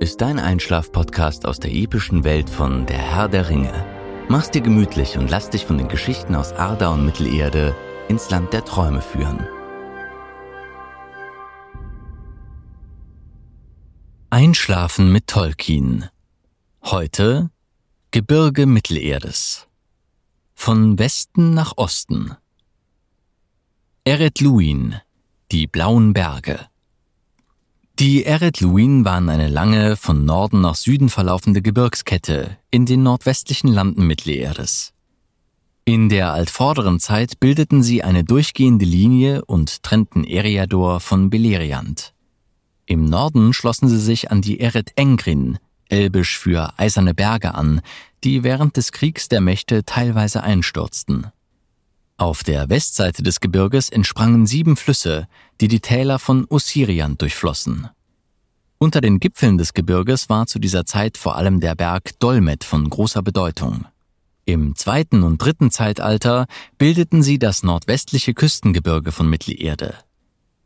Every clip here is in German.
ist dein Einschlaf-Podcast aus der epischen Welt von Der Herr der Ringe. Mach's dir gemütlich und lass dich von den Geschichten aus Arda und Mittelerde ins Land der Träume führen. Einschlafen mit Tolkien. Heute Gebirge Mittelerdes. Von Westen nach Osten. Eret Luin, die blauen Berge. Die Eret Luin waren eine lange, von Norden nach Süden verlaufende Gebirgskette in den nordwestlichen Landen Mittelerdes. In der altvorderen Zeit bildeten sie eine durchgehende Linie und trennten Eriador von Beleriand. Im Norden schlossen sie sich an die Eret Engrin, elbisch für eiserne Berge an, die während des Kriegs der Mächte teilweise einstürzten. Auf der Westseite des Gebirges entsprangen sieben Flüsse, die die Täler von Ossirian durchflossen. Unter den Gipfeln des Gebirges war zu dieser Zeit vor allem der Berg Dolmet von großer Bedeutung. Im zweiten und dritten Zeitalter bildeten sie das nordwestliche Küstengebirge von Mittelerde.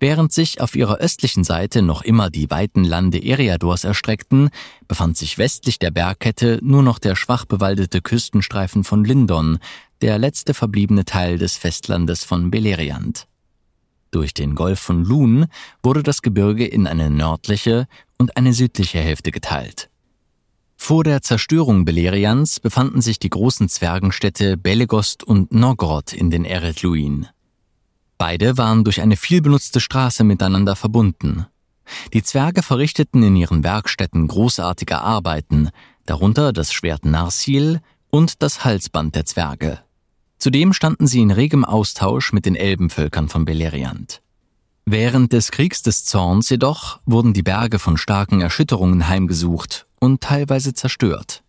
Während sich auf ihrer östlichen Seite noch immer die weiten Lande Eriadors erstreckten, befand sich westlich der Bergkette nur noch der schwach bewaldete Küstenstreifen von Lindon, der letzte verbliebene Teil des Festlandes von Beleriand. Durch den Golf von Lun wurde das Gebirge in eine nördliche und eine südliche Hälfte geteilt. Vor der Zerstörung Beleriands befanden sich die großen Zwergenstädte Belegost und Nogrod in den Eretluin. Beide waren durch eine vielbenutzte Straße miteinander verbunden. Die Zwerge verrichteten in ihren Werkstätten großartige Arbeiten, darunter das Schwert Narsil und das Halsband der Zwerge. Zudem standen sie in regem Austausch mit den Elbenvölkern von Beleriand. Während des Kriegs des Zorns jedoch wurden die Berge von starken Erschütterungen heimgesucht und teilweise zerstört.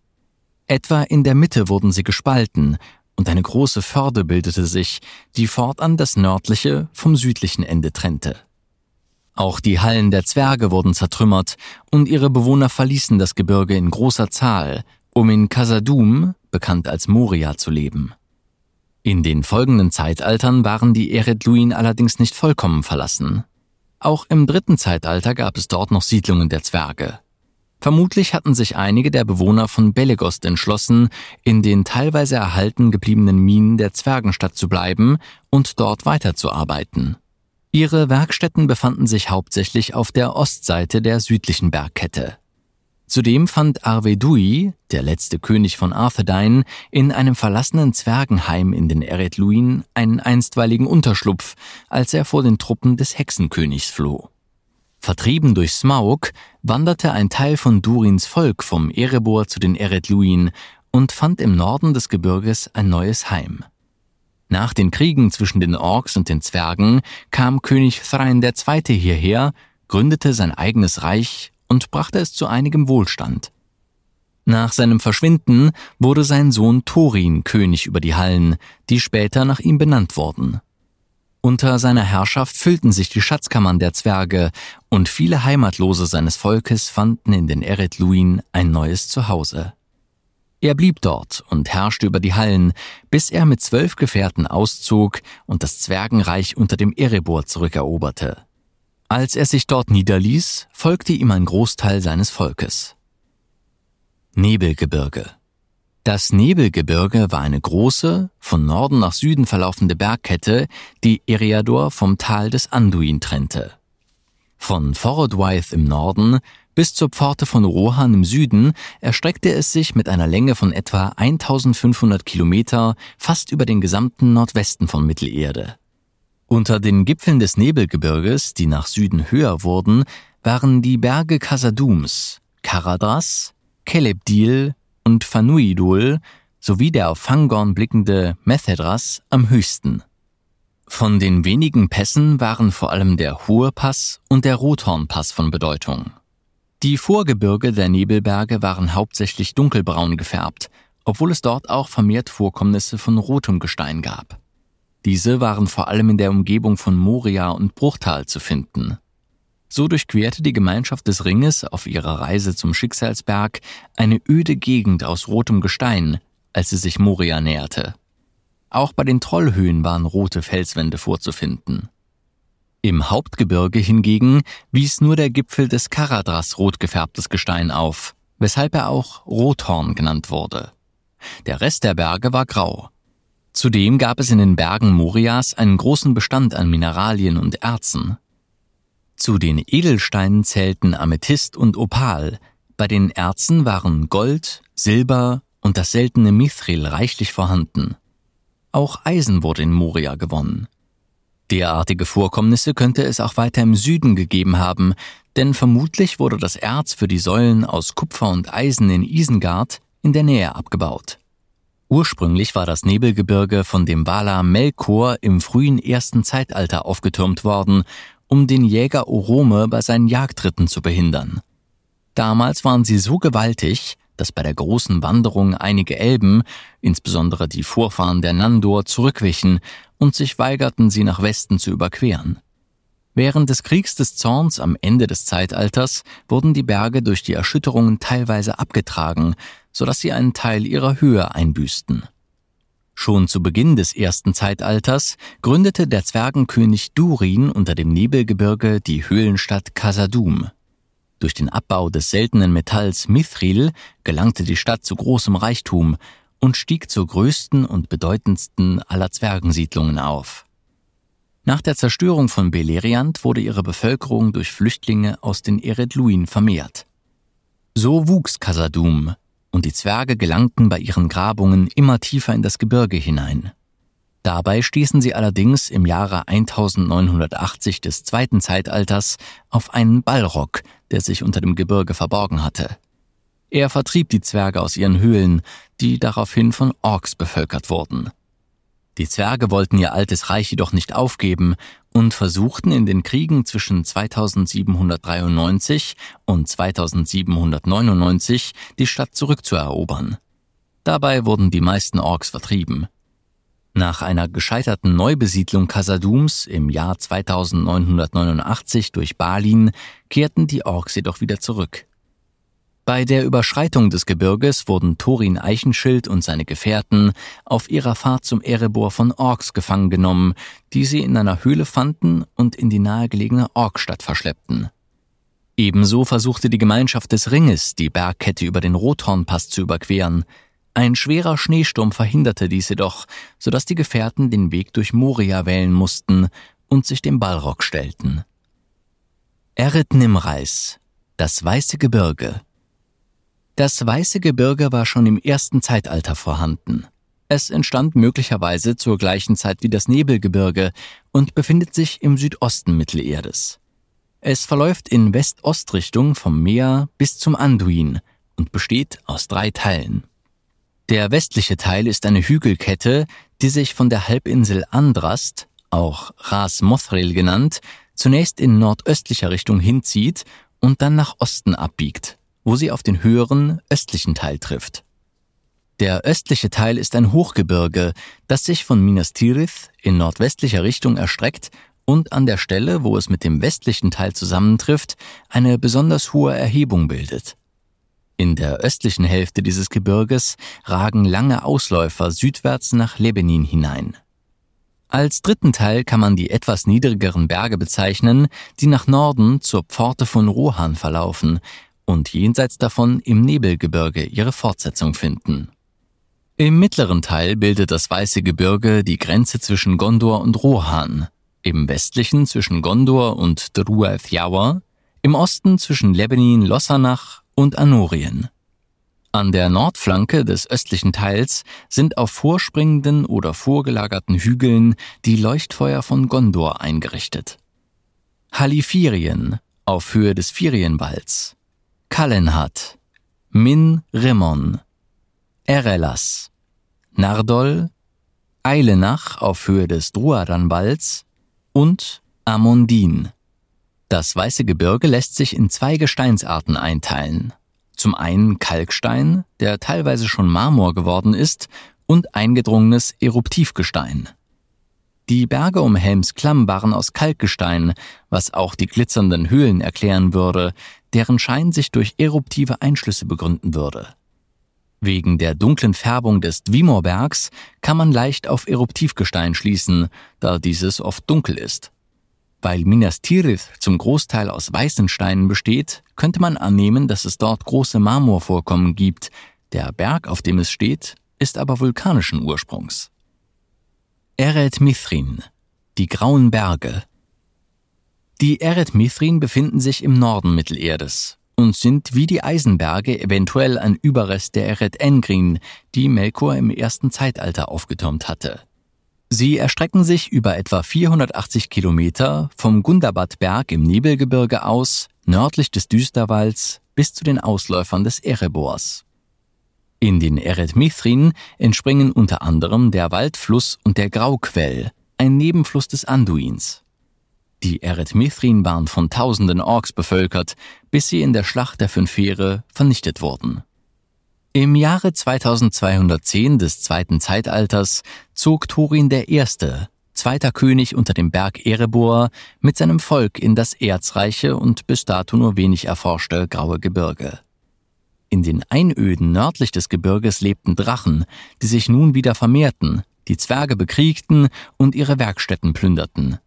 Etwa in der Mitte wurden sie gespalten und eine große Förde bildete sich, die fortan das nördliche vom südlichen Ende trennte. Auch die Hallen der Zwerge wurden zertrümmert und ihre Bewohner verließen das Gebirge in großer Zahl, um in Casadum, bekannt als Moria, zu leben. In den folgenden Zeitaltern waren die Eredluin allerdings nicht vollkommen verlassen. Auch im dritten Zeitalter gab es dort noch Siedlungen der Zwerge. Vermutlich hatten sich einige der Bewohner von Belegost entschlossen, in den teilweise erhalten gebliebenen Minen der Zwergenstadt zu bleiben und dort weiterzuarbeiten. Ihre Werkstätten befanden sich hauptsächlich auf der Ostseite der südlichen Bergkette. Zudem fand Arvedui, der letzte König von Arthedain, in einem verlassenen Zwergenheim in den Eretluin einen einstweiligen Unterschlupf, als er vor den Truppen des Hexenkönigs floh. Vertrieben durch Smaug wanderte ein Teil von Durins Volk vom Erebor zu den Eretluin und fand im Norden des Gebirges ein neues Heim. Nach den Kriegen zwischen den Orks und den Zwergen kam König Thrain II. hierher, gründete sein eigenes Reich und brachte es zu einigem Wohlstand. Nach seinem Verschwinden wurde sein Sohn Thorin König über die Hallen, die später nach ihm benannt wurden. Unter seiner Herrschaft füllten sich die Schatzkammern der Zwerge und viele Heimatlose seines Volkes fanden in den Eretluin ein neues Zuhause. Er blieb dort und herrschte über die Hallen, bis er mit zwölf Gefährten auszog und das Zwergenreich unter dem Erebor zurückeroberte. Als er sich dort niederließ, folgte ihm ein Großteil seines Volkes. Nebelgebirge das Nebelgebirge war eine große, von Norden nach Süden verlaufende Bergkette, die Eriador vom Tal des Anduin trennte. Von Forodwaith im Norden bis zur Pforte von Rohan im Süden erstreckte es sich mit einer Länge von etwa 1500 Kilometer fast über den gesamten Nordwesten von Mittelerde. Unter den Gipfeln des Nebelgebirges, die nach Süden höher wurden, waren die Berge Casadums, Karadras, Kelebdil und Fanuidul sowie der auf Fangorn blickende Methedras am höchsten. Von den wenigen Pässen waren vor allem der Hohe Pass und der Rothornpass von Bedeutung. Die Vorgebirge der Nebelberge waren hauptsächlich dunkelbraun gefärbt, obwohl es dort auch vermehrt Vorkommnisse von rotem Gestein gab. Diese waren vor allem in der Umgebung von Moria und Bruchtal zu finden. So durchquerte die Gemeinschaft des Ringes auf ihrer Reise zum Schicksalsberg eine öde Gegend aus rotem Gestein, als sie sich Moria näherte. Auch bei den Trollhöhen waren rote Felswände vorzufinden. Im Hauptgebirge hingegen wies nur der Gipfel des Karadras rot gefärbtes Gestein auf, weshalb er auch Rothorn genannt wurde. Der Rest der Berge war grau. Zudem gab es in den Bergen Morias einen großen Bestand an Mineralien und Erzen. Zu den Edelsteinen zählten Amethyst und Opal, bei den Erzen waren Gold, Silber und das seltene Mithril reichlich vorhanden. Auch Eisen wurde in Moria gewonnen. Derartige Vorkommnisse könnte es auch weiter im Süden gegeben haben, denn vermutlich wurde das Erz für die Säulen aus Kupfer und Eisen in Isengard in der Nähe abgebaut. Ursprünglich war das Nebelgebirge von dem Wala Melkor im frühen ersten Zeitalter aufgetürmt worden, um den Jäger Orome bei seinen Jagdritten zu behindern. Damals waren sie so gewaltig, dass bei der großen Wanderung einige Elben, insbesondere die Vorfahren der Nandor, zurückwichen und sich weigerten, sie nach Westen zu überqueren. Während des Kriegs des Zorns am Ende des Zeitalters wurden die Berge durch die Erschütterungen teilweise abgetragen, sodass sie einen Teil ihrer Höhe einbüßten. Schon zu Beginn des ersten Zeitalters gründete der Zwergenkönig Durin unter dem Nebelgebirge die Höhlenstadt Kasadum. Durch den Abbau des seltenen Metalls Mithril gelangte die Stadt zu großem Reichtum und stieg zur größten und bedeutendsten aller Zwergensiedlungen auf. Nach der Zerstörung von Beleriand wurde ihre Bevölkerung durch Flüchtlinge aus den Eredluin vermehrt. So wuchs Kasadum, und die Zwerge gelangten bei ihren Grabungen immer tiefer in das Gebirge hinein. Dabei stießen sie allerdings im Jahre 1980 des zweiten Zeitalters auf einen Ballrock, der sich unter dem Gebirge verborgen hatte. Er vertrieb die Zwerge aus ihren Höhlen, die daraufhin von Orks bevölkert wurden. Die Zwerge wollten ihr altes Reich jedoch nicht aufgeben und versuchten in den Kriegen zwischen 2793 und 2799 die Stadt zurückzuerobern. Dabei wurden die meisten Orks vertrieben. Nach einer gescheiterten Neubesiedlung Kasadums im Jahr 2989 durch Balin kehrten die Orks jedoch wieder zurück. Bei der Überschreitung des Gebirges wurden Thorin Eichenschild und seine Gefährten auf ihrer Fahrt zum Erebor von Orks gefangen genommen, die sie in einer Höhle fanden und in die nahegelegene Orkstadt verschleppten. Ebenso versuchte die Gemeinschaft des Ringes, die Bergkette über den Rothornpass zu überqueren. Ein schwerer Schneesturm verhinderte dies jedoch, sodass die Gefährten den Weg durch Moria wählen mussten und sich dem Balrog stellten. Erit Nimreis, das Weiße Gebirge, das Weiße Gebirge war schon im ersten Zeitalter vorhanden. Es entstand möglicherweise zur gleichen Zeit wie das Nebelgebirge und befindet sich im Südosten Mittelerdes. Es verläuft in West-Ost-Richtung vom Meer bis zum Anduin und besteht aus drei Teilen. Der westliche Teil ist eine Hügelkette, die sich von der Halbinsel Andrast, auch Ras Mothril genannt, zunächst in nordöstlicher Richtung hinzieht und dann nach Osten abbiegt wo sie auf den höheren östlichen Teil trifft. Der östliche Teil ist ein Hochgebirge, das sich von Minas Tirith in nordwestlicher Richtung erstreckt und an der Stelle, wo es mit dem westlichen Teil zusammentrifft, eine besonders hohe Erhebung bildet. In der östlichen Hälfte dieses Gebirges ragen lange Ausläufer südwärts nach Lebenin hinein. Als dritten Teil kann man die etwas niedrigeren Berge bezeichnen, die nach Norden zur Pforte von Rohan verlaufen, und jenseits davon im Nebelgebirge ihre Fortsetzung finden. Im mittleren Teil bildet das Weiße Gebirge die Grenze zwischen Gondor und Rohan, im westlichen zwischen Gondor und Druath Yawa, im Osten zwischen Lebanin, Lossanach und Anorien. An der Nordflanke des östlichen Teils sind auf vorspringenden oder vorgelagerten Hügeln die Leuchtfeuer von Gondor eingerichtet. Halifirien auf Höhe des Firienwalds, Kallenhat, Min Rimon, Erelas, Nardol, Eilenach auf Höhe des Druadanballs und Amondin. Das Weiße Gebirge lässt sich in zwei Gesteinsarten einteilen. Zum einen Kalkstein, der teilweise schon Marmor geworden ist, und eingedrungenes Eruptivgestein. Die Berge um Helmsklamm waren aus Kalkgestein, was auch die glitzernden Höhlen erklären würde, deren Schein sich durch eruptive Einschlüsse begründen würde. Wegen der dunklen Färbung des Dwimorbergs kann man leicht auf Eruptivgestein schließen, da dieses oft dunkel ist. Weil Minas Tirith zum Großteil aus weißen Steinen besteht, könnte man annehmen, dass es dort große Marmorvorkommen gibt. Der Berg, auf dem es steht, ist aber vulkanischen Ursprungs. Eret Mithrin, die grauen Berge. Die Eret Mithrin befinden sich im Norden Mittelerdes und sind wie die Eisenberge eventuell ein Überrest der Eret Engrin, die Melkor im ersten Zeitalter aufgetürmt hatte. Sie erstrecken sich über etwa 480 Kilometer vom Gundabad-Berg im Nebelgebirge aus, nördlich des Düsterwalds, bis zu den Ausläufern des Erebors. In den Eretmithrin entspringen unter anderem der Waldfluss und der Grauquell, ein Nebenfluss des Anduins. Die Eretmithrin waren von tausenden Orks bevölkert, bis sie in der Schlacht der Fünf Heere vernichtet wurden. Im Jahre 2210 des zweiten Zeitalters zog Thorin I., zweiter König unter dem Berg Erebor, mit seinem Volk in das erzreiche und bis dato nur wenig erforschte Graue Gebirge. In den Einöden nördlich des Gebirges lebten Drachen, die sich nun wieder vermehrten, die Zwerge bekriegten und ihre Werkstätten plünderten.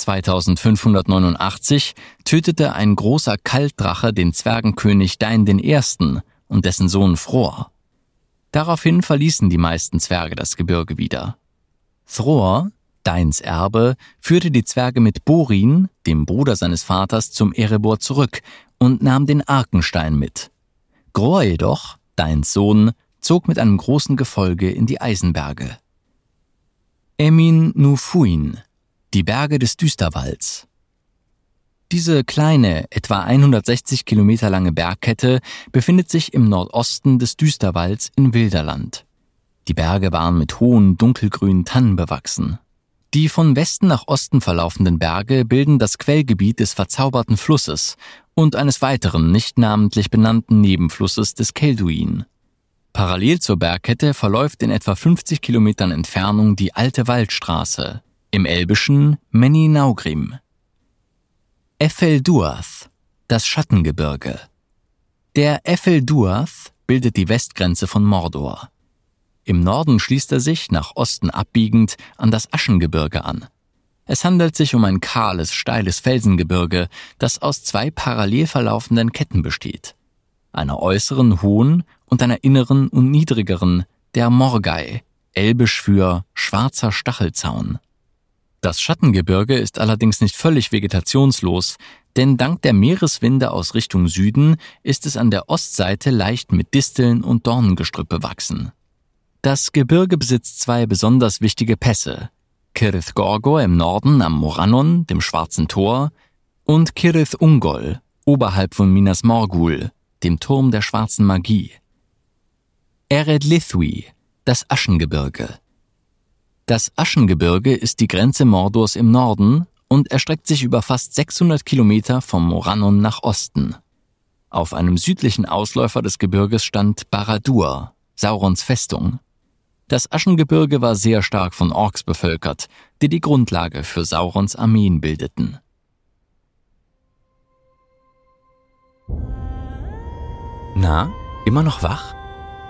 2589 tötete ein großer Kaltdrache den Zwergenkönig Dain I., und dessen Sohn Thror. Daraufhin verließen die meisten Zwerge das Gebirge wieder. Thror, Deins Erbe, führte die Zwerge mit Borin, dem Bruder seines Vaters, zum Erebor zurück und nahm den Arkenstein mit. Groa jedoch, Deins Sohn, zog mit einem großen Gefolge in die Eisenberge. Emin Nufuin, die Berge des Düsterwalds. Diese kleine, etwa 160 Kilometer lange Bergkette befindet sich im Nordosten des Düsterwalds in Wilderland. Die Berge waren mit hohen, dunkelgrünen Tannen bewachsen. Die von Westen nach Osten verlaufenden Berge bilden das Quellgebiet des verzauberten Flusses und eines weiteren, nicht namentlich benannten Nebenflusses des Kelduin. Parallel zur Bergkette verläuft in etwa 50 Kilometern Entfernung die alte Waldstraße, im Elbischen Meni Naugrim. Efelduath, das Schattengebirge. Der Efelduath bildet die Westgrenze von Mordor. Im Norden schließt er sich, nach Osten abbiegend, an das Aschengebirge an. Es handelt sich um ein kahles, steiles Felsengebirge, das aus zwei parallel verlaufenden Ketten besteht. Einer äußeren hohen und einer inneren und niedrigeren, der Morgai, elbisch für schwarzer Stachelzaun. Das Schattengebirge ist allerdings nicht völlig vegetationslos, denn dank der Meereswinde aus Richtung Süden ist es an der Ostseite leicht mit Disteln und Dornengestrüpp bewachsen. Das Gebirge besitzt zwei besonders wichtige Pässe. Kirith Gorgor im Norden am Morannon, dem Schwarzen Tor, und Kirith Ungol, oberhalb von Minas Morgul, dem Turm der schwarzen Magie. Ered Lithwi, das Aschengebirge. Das Aschengebirge ist die Grenze Mordors im Norden und erstreckt sich über fast 600 Kilometer vom Morannon nach Osten. Auf einem südlichen Ausläufer des Gebirges stand Baradur, Saurons Festung. Das Aschengebirge war sehr stark von Orks bevölkert, die die Grundlage für Saurons Armeen bildeten. Na, immer noch wach?